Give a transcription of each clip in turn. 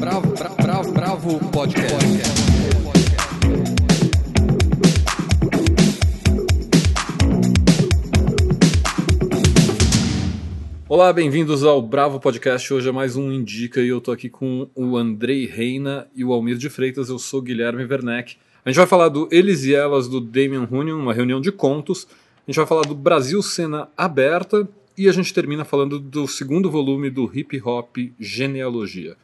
Bravo, bravo, bravo, bravo podcast. Olá, bem-vindos ao Bravo Podcast. Hoje é mais um Indica e eu tô aqui com o Andrei Reina e o Almir de Freitas. Eu sou Guilherme Werneck. A gente vai falar do Eles e Elas do Damien Runyon, uma reunião de contos. A gente vai falar do Brasil Cena Aberta e a gente termina falando do segundo volume do Hip Hop Genealogia.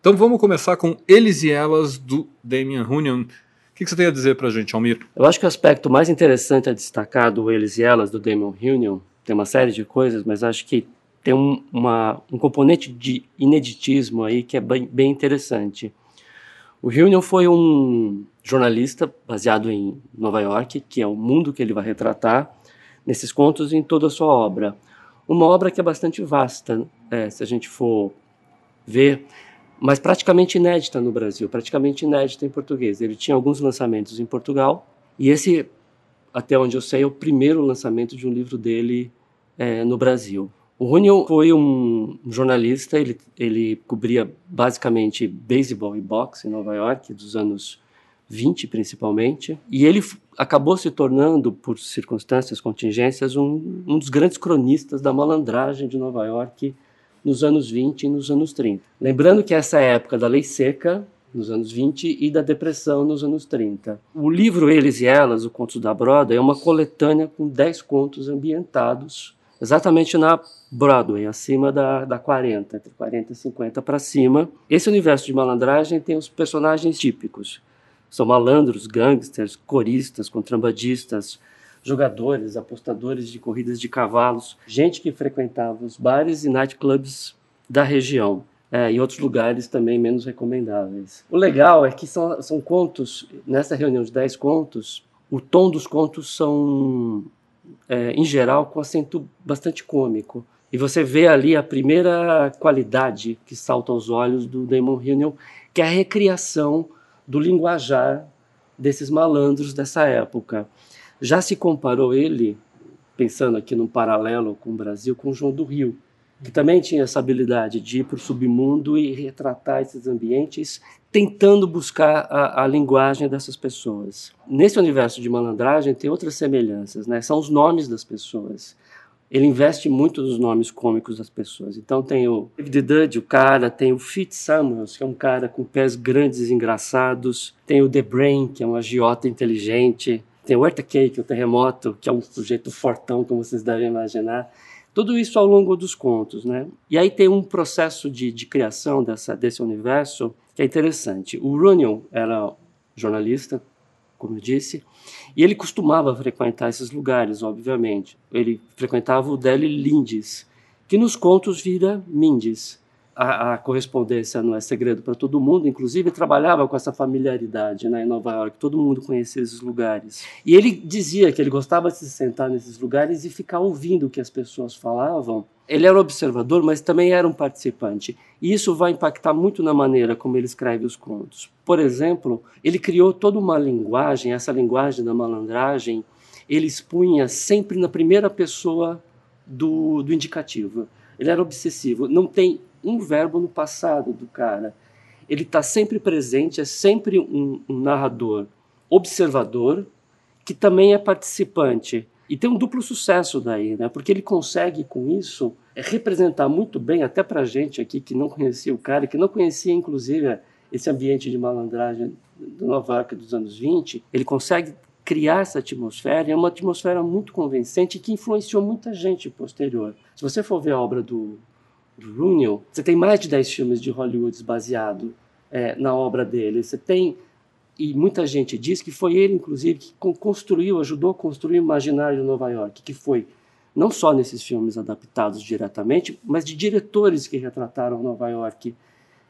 Então vamos começar com Eles e Elas do Damien Runyon. O que, você tem a dizer pra gente, Almir? Eu acho que o aspecto mais interessante a destacar do Eles e Elas do Damien Runyon tem uma série de coisas, mas acho que tem um, uma, um componente de ineditismo aí que é bem, bem interessante. O Runyon foi um jornalista baseado em Nova York, que é o mundo que ele vai retratar nesses contos e em toda a sua obra. Uma obra que é bastante vasta, é, se a gente for ver, mas praticamente inédita no Brasil, praticamente inédita em português. Ele tinha alguns lançamentos em Portugal, e esse, até onde eu sei, é o primeiro lançamento de um livro dele é, no Brasil. O Runyon foi um jornalista, ele, ele cobria basicamente beisebol e boxe em Nova York, dos anos 20 principalmente, e ele acabou se tornando, por circunstâncias, contingências, um, um dos grandes cronistas da malandragem de Nova York nos anos 20 e nos anos 30. Lembrando que essa é época da lei seca, nos anos 20, e da depressão nos anos 30. O livro Eles e Elas, o Contos da Broadway, é uma coletânea com 10 contos ambientados exatamente na Broadway, acima da, da 40, entre 40 e 50 para cima. Esse universo de malandragem tem os personagens típicos. São malandros, gangsters, coristas, contrabandistas, jogadores, apostadores de corridas de cavalos, gente que frequentava os bares e nightclubs da região. É, e outros lugares também menos recomendáveis. O legal é que são, são contos, nessa reunião de 10 contos, o tom dos contos são é, em geral, com acento bastante cômico. E você vê ali a primeira qualidade que salta aos olhos do Damon Hill, que é a recriação do linguajar desses malandros dessa época. Já se comparou ele, pensando aqui num paralelo com o Brasil, com o João do Rio, que também tinha essa habilidade de ir para o submundo e retratar esses ambientes, tentando buscar a, a, linguagem dessas pessoas. Nesse universo de malandragem tem outras semelhanças, né? São os nomes das pessoas. Ele investe muito nos nomes cômicos das pessoas. Então tem o David Dudley, o cara, tem o Fitz Samuels, que é um cara com pés grandes e engraçados, tem o The Brain, que é um agiota inteligente, tem o Eartha Cake, o terremoto, que é um sujeito fortão, como vocês devem imaginar. Tudo isso ao longo dos contos, né? E aí tem um processo de, de criação dessa, desse universo que é interessante. O Runyon era jornalista, como eu disse, e ele costumava frequentar esses lugares, obviamente. Ele frequentava o Deli Lindes, que nos contos vira Mindes a, a, correspondência não é segredo para todo mundo, inclusive trabalhava com essa familiaridade né, em Nova York, todo mundo conhecia esses lugares. E ele dizia que ele gostava de se sentar nesses lugares e ficar ouvindo o que as pessoas falavam. Ele era observador, mas também era um participante. E isso vai impactar muito na maneira como ele escreve os contos. Por exemplo, ele criou toda uma linguagem, essa linguagem da malandragem, ele expunha sempre na primeira pessoa do, do indicativo. Ele era obsessivo. Não tem um verbo no passado do cara. Ele está sempre presente, é sempre um, um narrador observador que também é participante. E tem um duplo sucesso daí, né? Porque ele consegue, com isso, é representar muito bem, até para gente aqui que não conhecia o cara, que não conhecia, inclusive, esse ambiente de malandragem do Nova York dos anos 20, ele consegue criar essa atmosfera, é uma atmosfera muito convincente que influenciou muita gente posterior. Se você for ver a obra do Runyon, você tem mais de 10 filmes de Hollywood baseado é, na obra dele. Você tem e muita gente diz que foi ele, inclusive, que construiu, ajudou a construir o imaginário de Nova York, que foi não só nesses filmes adaptados diretamente, mas de diretores que retrataram Nova York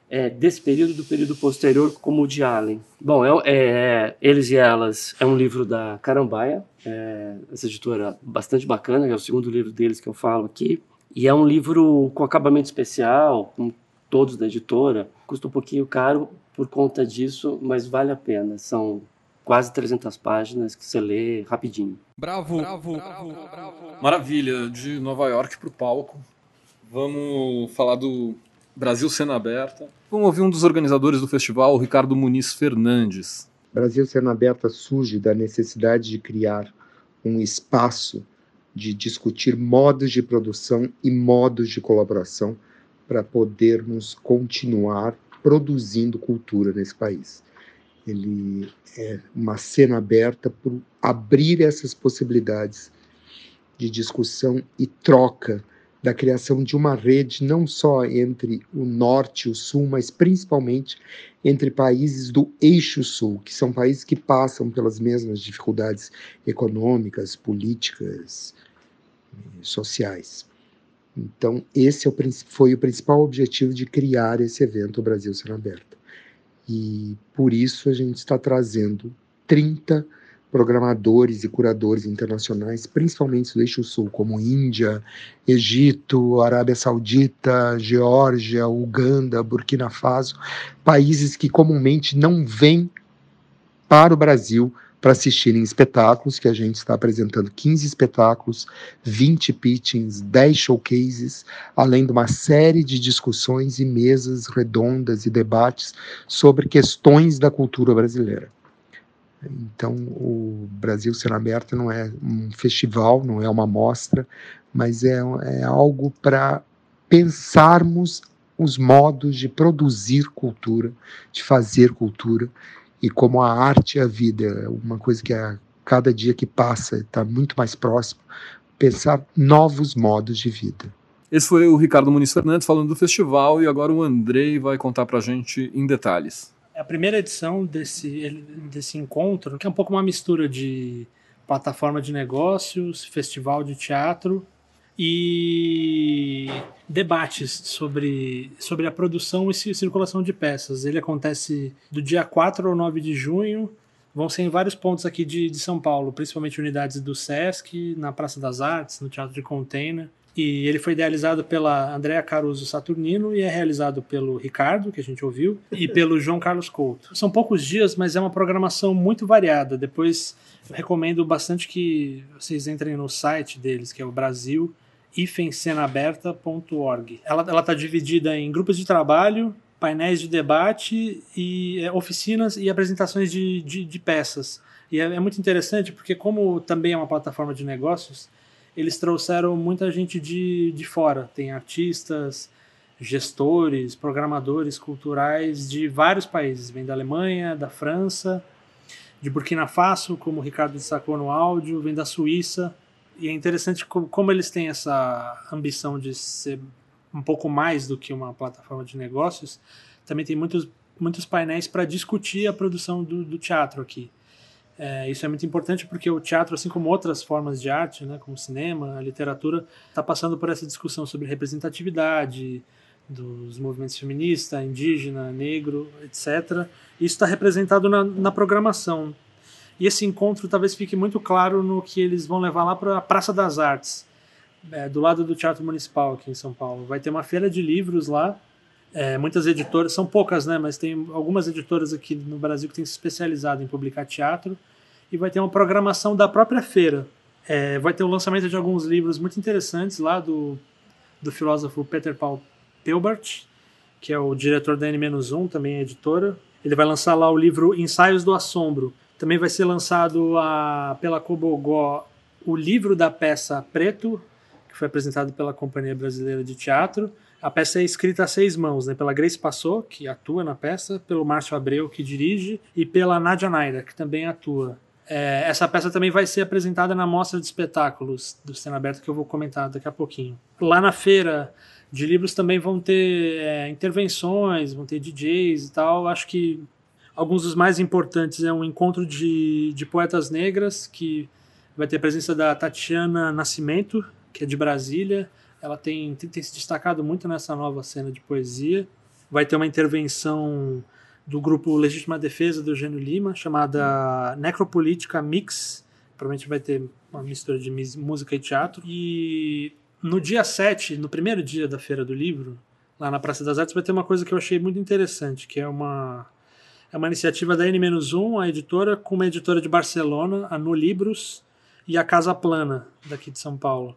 é, desse período do período posterior, como o de Allen. Bom, é, é, Eles e Elas é um livro da Carambaia, é, essa editora bastante bacana, é o segundo livro deles que eu falo aqui. E é um livro com acabamento especial, com todos da editora. Custa um pouquinho caro por conta disso, mas vale a pena. São quase 300 páginas que você lê rapidinho. Bravo, bravo, bravo, bravo. Maravilha, de Nova York para o palco. Vamos falar do Brasil Cena Aberta. Vamos ouvir um dos organizadores do festival, o Ricardo Muniz Fernandes. Brasil Cena Aberta surge da necessidade de criar um espaço de discutir modos de produção e modos de colaboração para podermos continuar produzindo cultura nesse país. Ele é uma cena aberta para abrir essas possibilidades de discussão e troca da criação de uma rede não só entre o norte e o sul, mas principalmente entre países do eixo sul, que são países que passam pelas mesmas dificuldades econômicas, políticas, sociais. Então, esse é foi o principal objetivo de criar esse evento Brasil Cena Aberta. E por isso a gente está trazendo 30 programadores e curadores internacionais, principalmente do eixo sul, como Índia, Egito, Arábia Saudita, Geórgia, Uganda, Burkina Faso, países que comumente não vêm para o Brasil para assistirem espetáculos, que a gente está apresentando 15 espetáculos, 20 pitchings, 10 showcases, além de uma série de discussões e mesas redondas e debates sobre questões da cultura brasileira. Então, o Brasil Cena Aberta não é um festival, não é uma mostra, mas é, é algo para pensarmos os modos de produzir cultura, de fazer cultura, e como a arte e a vida é uma coisa que a cada dia que passa está muito mais próximo, pensar novos modos de vida. Esse foi o Ricardo Muniz Fernandes falando do festival e agora o Andrei vai contar para a gente em detalhes. A primeira edição desse, desse encontro, que é um pouco uma mistura de plataforma de negócios, festival de teatro e debates sobre, sobre a produção e circulação de peças. Ele acontece do dia 4 ao 9 de junho. Vão ser em vários pontos aqui de, de São Paulo, principalmente unidades do SESC, na Praça das Artes, no Teatro de Container. E ele foi idealizado pela Andrea Caruso Saturnino e é realizado pelo Ricardo, que a gente ouviu, e pelo João Carlos Couto. São poucos dias, mas é uma programação muito variada. Depois recomendo bastante que vocês entrem no site deles, que é o Brasil ifencenaberta.org. Ela está dividida em grupos de trabalho, painéis de debate e é, oficinas e apresentações de, de, de peças. E é, é, muito interessante porque, como também é uma plataforma de negócios, eles trouxeram muita gente de, de fora. Tem artistas, gestores, programadores culturais de vários países. Vem da Alemanha, da França, de Burkina Faso, como o Ricardo destacou no áudio, vem da Suíça. E é interessante como, como eles têm essa ambição de ser um pouco mais do que uma plataforma de negócios, também tem muitos, muitos painéis para discutir a produção do, do teatro aqui. É, isso é muito importante porque o teatro, assim como outras formas de arte, né, como o cinema, a literatura, está passando por essa discussão sobre representatividade dos movimentos feminista, indígena, negro, etc. Isso está representado na, na programação. E esse encontro talvez fique muito claro no que eles vão levar lá para a Praça das Artes, é, do lado do Teatro Municipal aqui em São Paulo. Vai ter uma feira de livros lá. É, muitas editoras, são poucas, né? Mas tem algumas editoras aqui no Brasil que têm se especializado em publicar teatro. E vai ter uma programação da própria feira. É, vai ter o lançamento de alguns livros muito interessantes lá do, do filósofo Peter Paul Pilbert, que é o diretor da N-1, também é editora. Ele vai lançar lá o livro Ensaios do Assombro, também vai ser lançado a, pela Cobogó o livro da peça Preto, que foi apresentado pela Companhia Brasileira de Teatro. A peça é escrita a seis mãos, né, pela Grace Passot, que atua na peça, pelo Márcio Abreu, que dirige, e pela Nadia Naira, que também atua. É, essa peça também vai ser apresentada na mostra de espetáculos do Cena Aberta, que eu vou comentar daqui a pouquinho. Lá na feira de livros também vão ter é, intervenções, vão ter DJs e tal. Acho que Alguns dos mais importantes é um encontro de, de poetas negras, que vai ter a presença da Tatiana Nascimento, que é de Brasília. Ela tem, tem se destacado muito nessa nova cena de poesia. Vai ter uma intervenção do grupo Legítima Defesa do Eugênio Lima, chamada Necropolítica Mix. Provavelmente vai ter uma mistura de música e teatro. E no dia 7, no primeiro dia da Feira do Livro, lá na Praça das Artes, vai ter uma coisa que eu achei muito interessante, que é uma é uma iniciativa da N-1, a editora, com uma editora de Barcelona, a No Libros, e a Casa Plana, daqui de São Paulo.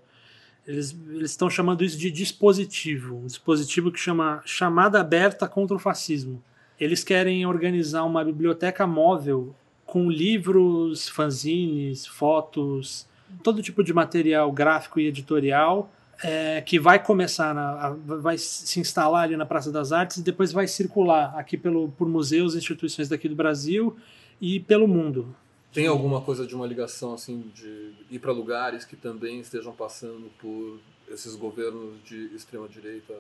Eles estão chamando isso de dispositivo, um dispositivo que chama Chamada Aberta contra o Fascismo. Eles querem organizar uma biblioteca móvel com livros, fanzines, fotos, todo tipo de material gráfico e editorial é, que vai começar, na, vai se instalar ali na Praça das Artes e depois vai circular aqui pelo, por museus e instituições daqui do Brasil e pelo mundo. Tem alguma coisa de uma ligação assim de ir para lugares que também estejam passando por esses governos de extrema direita?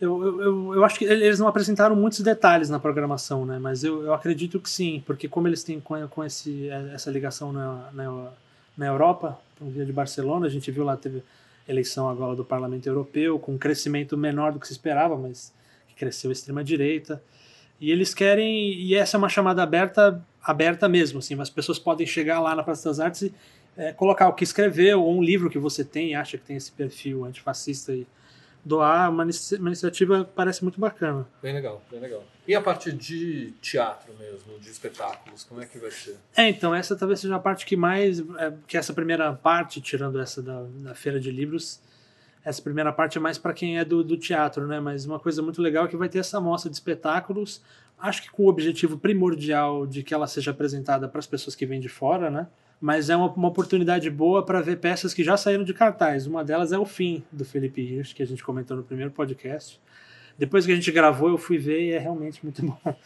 Eu, eu, eu acho que eles não apresentaram muitos detalhes na programação, né? Mas eu, eu acredito que sim, porque como eles têm com, com esse, essa ligação na, na, na Europa, no dia de Barcelona, a gente viu lá teve eleição agora do Parlamento Europeu com um crescimento menor do que se esperava, mas cresceu a extrema direita. E eles querem, e essa é uma chamada aberta, aberta mesmo, assim, as pessoas podem chegar lá na Praça das Artes e é, colocar o que escreveu, ou um livro que você tem, acha que tem esse perfil antifascista e doar, uma, uma iniciativa parece muito bacana. Bem legal, bem legal. E a parte de teatro mesmo, de espetáculos, como é que vai ser? É, então, essa talvez seja a parte que mais, é, que essa primeira parte, tirando essa da, da feira de livros, essa primeira parte é mais para quem é do, do teatro, né? Mas uma coisa muito legal é que vai ter essa mostra de espetáculos, acho que com o objetivo primordial de que ela seja apresentada para as pessoas que vêm de fora, né? Mas é uma, uma oportunidade boa para ver peças que já saíram de cartaz. Uma delas é O Fim, do Felipe Hirsch, que a gente comentou no primeiro podcast. Depois que a gente gravou, eu fui ver e é realmente muito bom.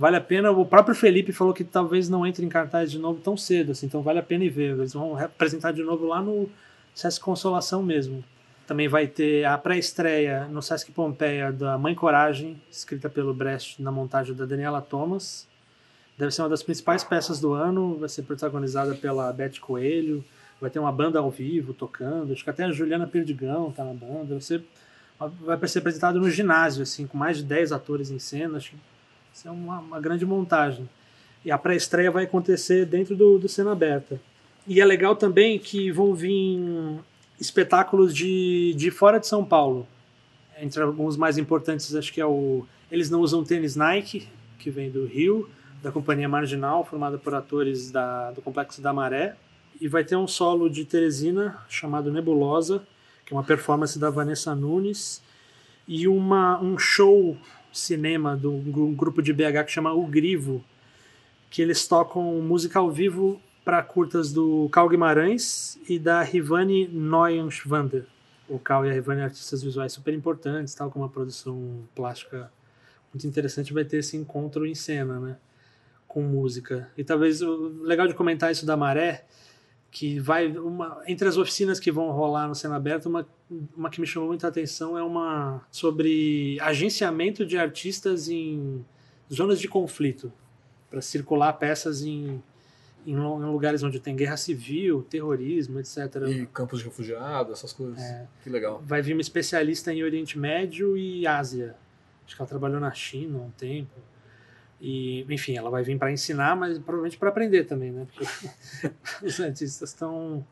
Vale a pena. O próprio Felipe falou que talvez não entre em cartaz de novo tão cedo, assim, então vale a pena ir ver. Eles vão apresentar de novo lá no Sesc Consolação mesmo. Também vai ter a pré-estreia no Sesc Pompeia da Mãe Coragem, escrita pelo Brecht na montagem da Daniela Thomas. Deve ser uma das principais peças do ano, vai ser protagonizada pela Beth Coelho, vai ter uma banda ao vivo tocando, acho que até a Juliana Perdigão tá na banda, vai ser, vai ser apresentado no ginásio, assim, com mais de 10 atores em cena, acho que vai ser uma, uma grande montagem. E a pré-estreia vai acontecer dentro do, do Cena Aberta. E é legal também que vão vir espetáculos de, de fora de São Paulo. Entre alguns mais importantes, acho que é o Eles Não Usam Tênis Nike, que vem do Rio, da Companhia Marginal, formada por atores da, do Complexo da Maré. E vai ter um solo de Teresina, chamado Nebulosa, que é uma performance da Vanessa Nunes. E uma, um show cinema de um grupo de BH que chama O Grivo, que eles tocam música ao vivo para curtas do Cal Guimarães e da Rivane Neuenschwander. O Cal e a Rivane artistas visuais super importantes, tal como uma produção plástica muito interessante, vai ter esse encontro em cena, né? Com música. E talvez o legal de comentar isso da Maré, que vai uma entre as oficinas que vão rolar no cena aberta, uma, uma que me chamou muita atenção é uma sobre agenciamento de artistas em zonas de conflito para circular peças em em, lugares onde tem guerra civil, terrorismo, etc. E campos de refugiados, essas coisas. É, que legal. Vai vir uma especialista em Oriente Médio e Ásia. Acho que ela trabalhou na China há um tempo. E, enfim, ela vai vir para ensinar, mas provavelmente para aprender também, né? Porque os artistas estão.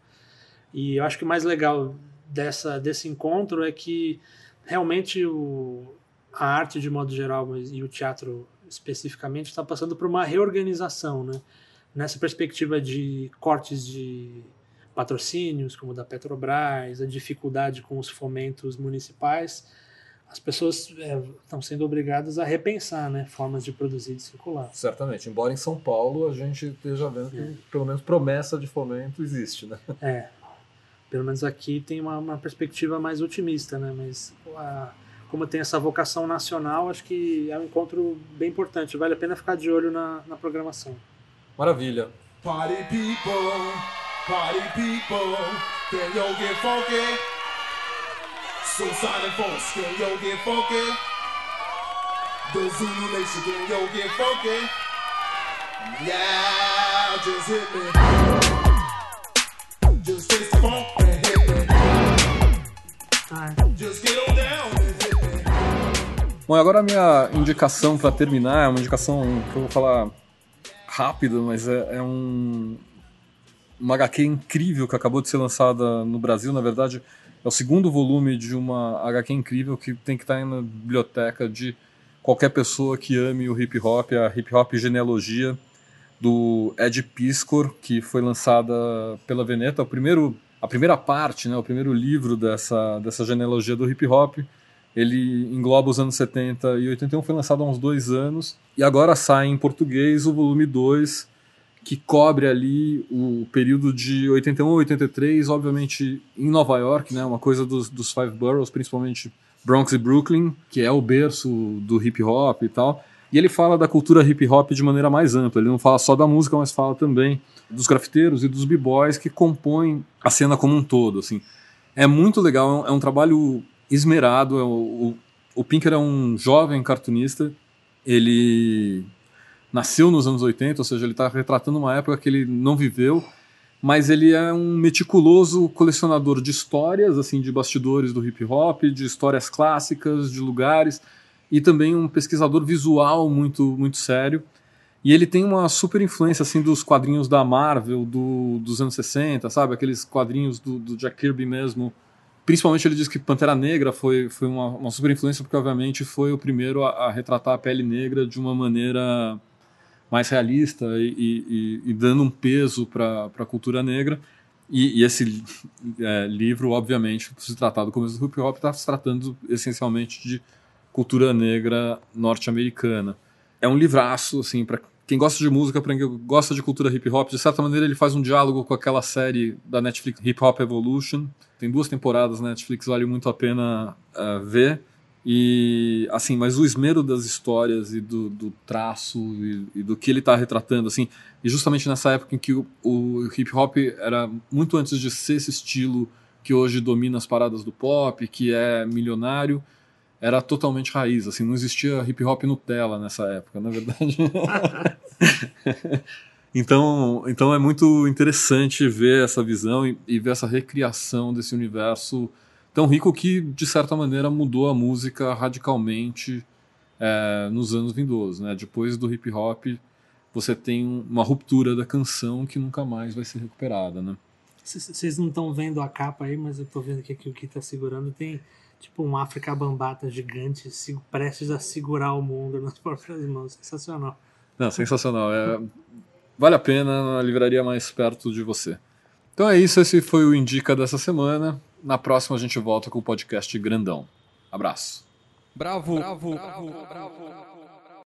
E eu acho que o mais legal dessa, desse encontro é que realmente o, a arte, de modo geral, e o teatro especificamente, está passando por uma reorganização, né? nessa perspectiva de cortes de patrocínios, como da Petrobras, a dificuldade com os fomentos municipais, as pessoas é, estão sendo obrigadas a repensar né, formas de produzir e circular. Certamente. Embora em São Paulo a gente esteja vendo que, é. pelo menos, promessa de fomento existe. Né? É. Pelo menos aqui tem uma, uma perspectiva mais otimista, né? mas a, como tem essa vocação nacional, acho que é um encontro bem importante. Vale a pena ficar de olho na, na programação. Maravilha. Party people, party people, can you get funky? Suicide folks, can you get funky? The Zulu Nation, can you get funky? Yeah, just hit me. Just taste the funk and hit me. Just get on down. Bom, agora a minha indicação para terminar é uma indicação que eu vou falar rápido, mas é, é um uma HQ incrível que acabou de ser lançada no Brasil, na verdade é o segundo volume de uma HQ incrível que tem que estar na biblioteca de qualquer pessoa que ame o hip hop, a hip hop genealogia do Ed Piscor, que foi lançada pela Veneta, o primeiro a primeira parte, né, o primeiro livro dessa, dessa genealogia do hip hop, ele engloba os anos 70 e 81, foi lançado há uns dois anos, e agora sai em português o volume 2, que cobre ali o período de 81 a 83, obviamente em Nova York, né, uma coisa dos, dos Five Boroughs, principalmente Bronx e Brooklyn, que é o berço do hip hop e tal. E ele fala da cultura hip hop de maneira mais ampla. Ele não fala só da música, mas fala também dos grafiteiros e dos b-boys que compõem a cena como um todo. Assim. É muito legal, é um, é trabalho esmerado. É o, o, o Pinker é um jovem cartunista. Ele nasceu nos anos 80, ou seja, ele está retratando uma época que ele não viveu, mas ele é um meticuloso colecionador de histórias, assim, de bastidores do hip hop, de histórias clássicas, de lugares e também um pesquisador visual muito, muito sério. E ele tem uma super influência assim dos quadrinhos da Marvel do, dos anos 60, sabe? Aqueles quadrinhos do, do, Jack Kirby mesmo. Principalmente ele diz que Pantera Negra foi, foi uma, uma super influência porque, obviamente, foi o primeiro a, a retratar a pele negra de uma maneira mais realista e, e, e dando um peso para a cultura negra. E, e esse é, livro, obviamente, se tratar do começo do hip hop, está se tratando essencialmente de cultura negra norte-americana. É um livraço, assim, para quem gosta de música, para quem gosta de cultura hip hop, de certa maneira ele faz um diálogo com aquela série da Netflix Hip Hop Evolution. Tem duas temporadas na Netflix, vale muito a pena uh, ver. E assim, mas o esmero das histórias e do, do traço e, e, do que ele está retratando, assim, e justamente nessa época em que o, o hip hop era muito antes de ser esse estilo que hoje domina as paradas do pop, que é milionário, era totalmente raiz, assim, não existia hip hop Nutella nessa época, na é verdade. então, então é muito interessante ver essa visão e, e, ver essa recriação desse universo tão rico que, de certa maneira, mudou a música radicalmente é, nos anos vindouros. Né? Depois do hip hop, você tem uma ruptura da canção que nunca mais vai ser recuperada. Né? Vocês não estão vendo a capa aí, mas eu estou vendo que aqui o que está segurando tem tipo um África Bambata gigante prestes a segurar o mundo nas próprias mãos. Sensacional. Não, sensacional. É, vale a pena na livraria mais perto de você. Então é isso, esse foi o Indica dessa semana. Na próxima a gente volta com o podcast grandão. Abraço. Bravo, bravo, bravo, bravo. bravo.